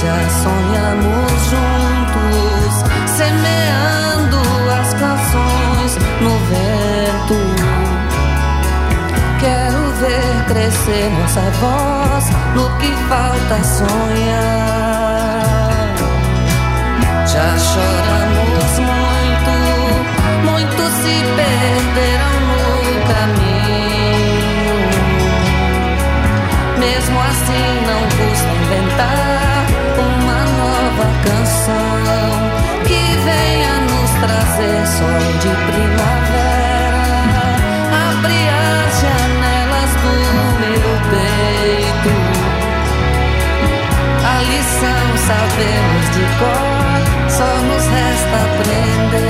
Já sonhamos juntos semeando as canções no vento. Quero ver crescer nossa voz no que falta sonhar. Já choramos muito muito se perderão no caminho. Mesmo assim não custa inventar nova canção que venha nos trazer sol de primavera. Abre as janelas do meu peito. A lição sabemos de cor, só nos resta aprender.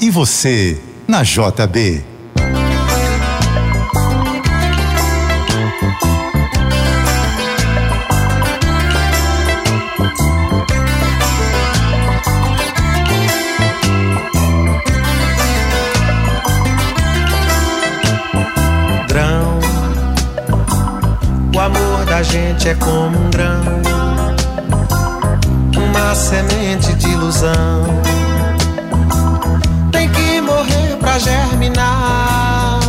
e você, na JB. gente é como um grão, uma semente de ilusão. Germinar,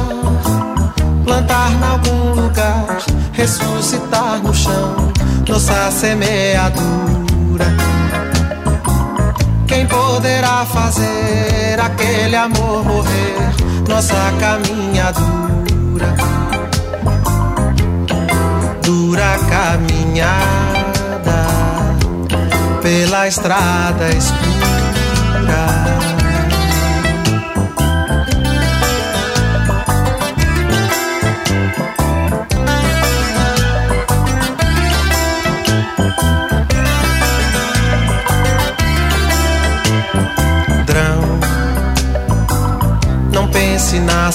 plantar em algum lugar, ressuscitar no chão, nossa semeadura. Quem poderá fazer aquele amor morrer, nossa caminhadura? dura caminhada pela estrada escura.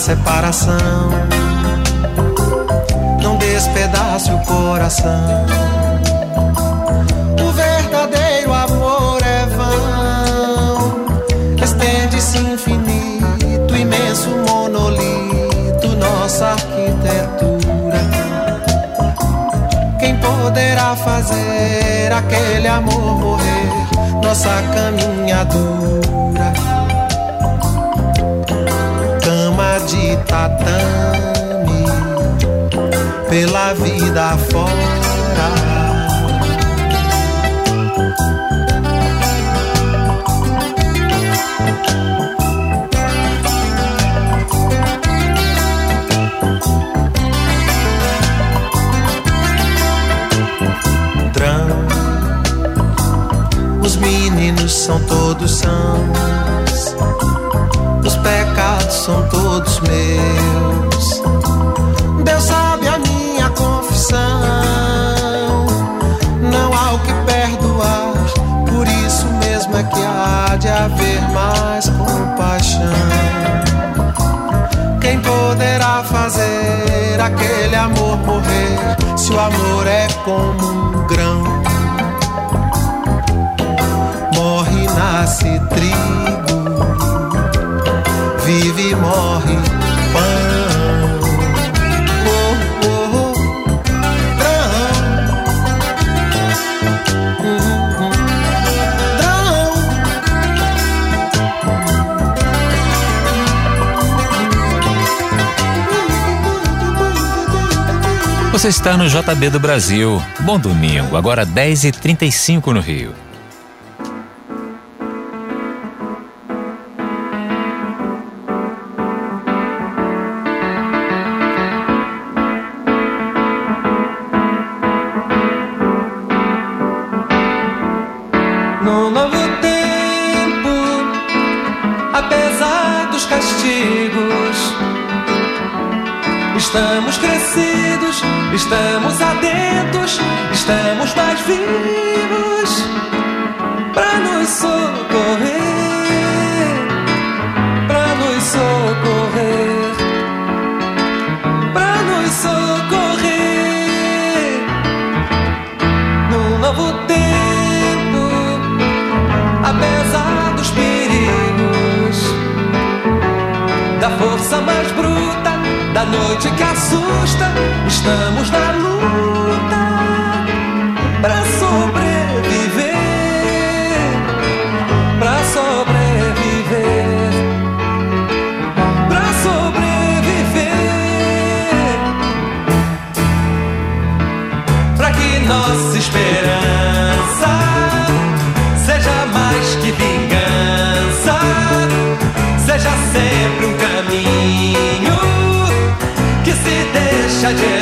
Separação despedace o coração. O verdadeiro amor é vão, estende-se infinito, imenso monolito, nossa arquitetura. Quem poderá fazer aquele amor morrer, nossa caminhadura? de tatame pela vida fora. meninos são todos são como Você está no JB do Brasil. Bom domingo, agora 10h35 no Rio. noite que assusta, estamos na I.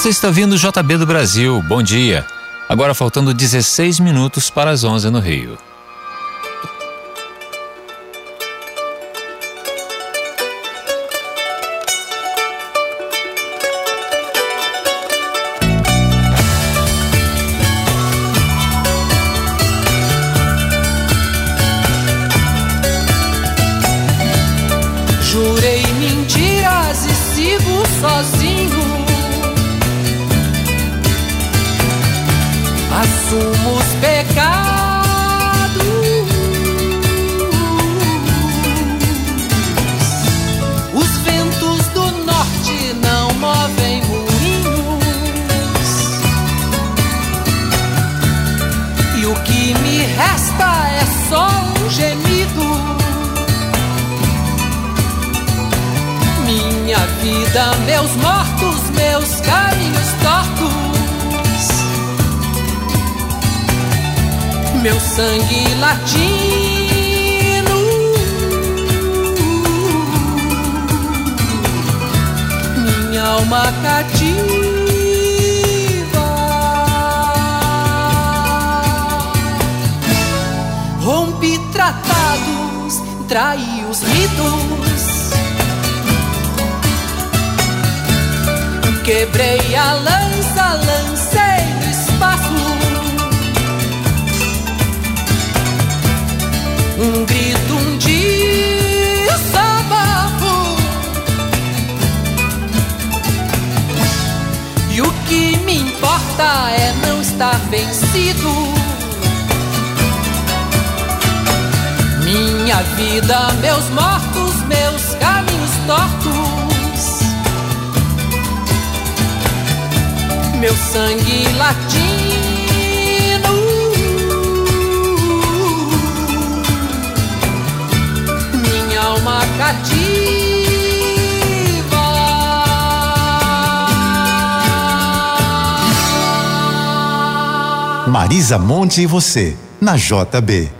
Você está vindo JB do Brasil. Bom dia. Agora faltando 16 minutos para as 11 no Rio. Só um gemido. Minha vida, meus mortos, meus caminhos tortos. Meu sangue latino. Minha alma cativa. Tratados, traí os mitos. Quebrei a lança, lancei no espaço. Um grito, um desabafo. E o que me importa é não estar vencido. Vida, meus mortos, meus caminhos tortos. Meu sangue latino. Minha alma cativa. Marisa Monte e você, na JB.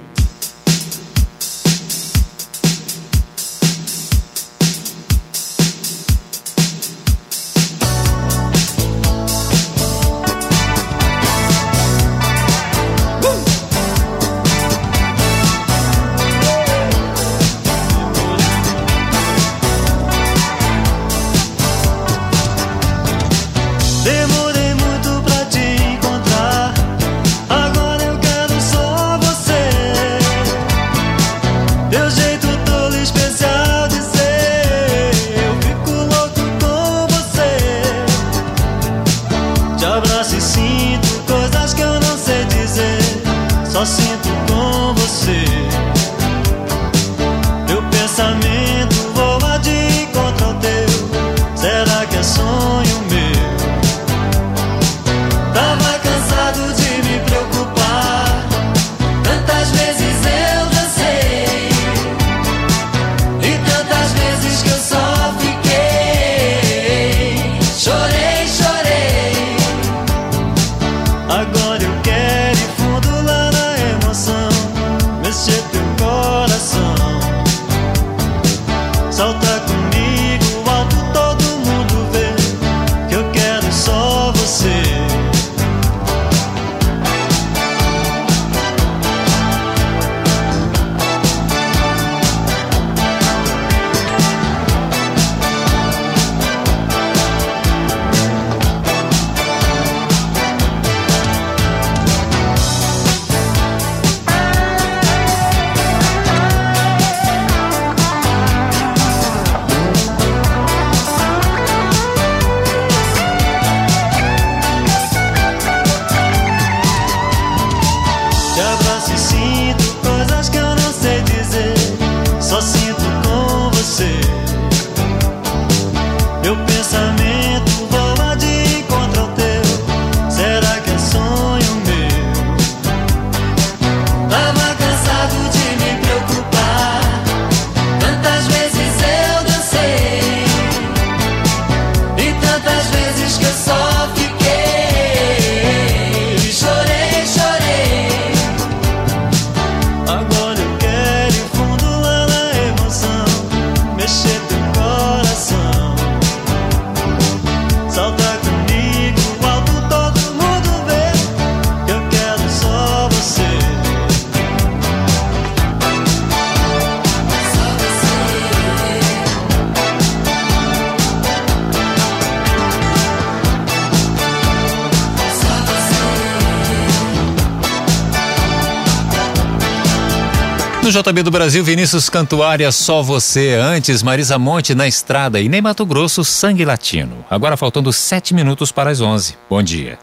JB do Brasil, Vinícius Cantuária, só você. Antes, Marisa Monte na estrada e nem Mato Grosso, sangue latino. Agora faltando sete minutos para as onze. Bom dia.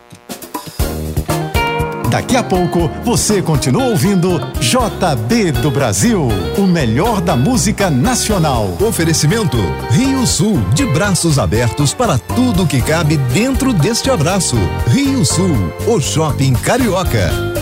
Daqui a pouco você continua ouvindo JB do Brasil, o melhor da música nacional. Oferecimento Rio Sul, de braços abertos para tudo que cabe dentro deste abraço. Rio Sul, o shopping carioca.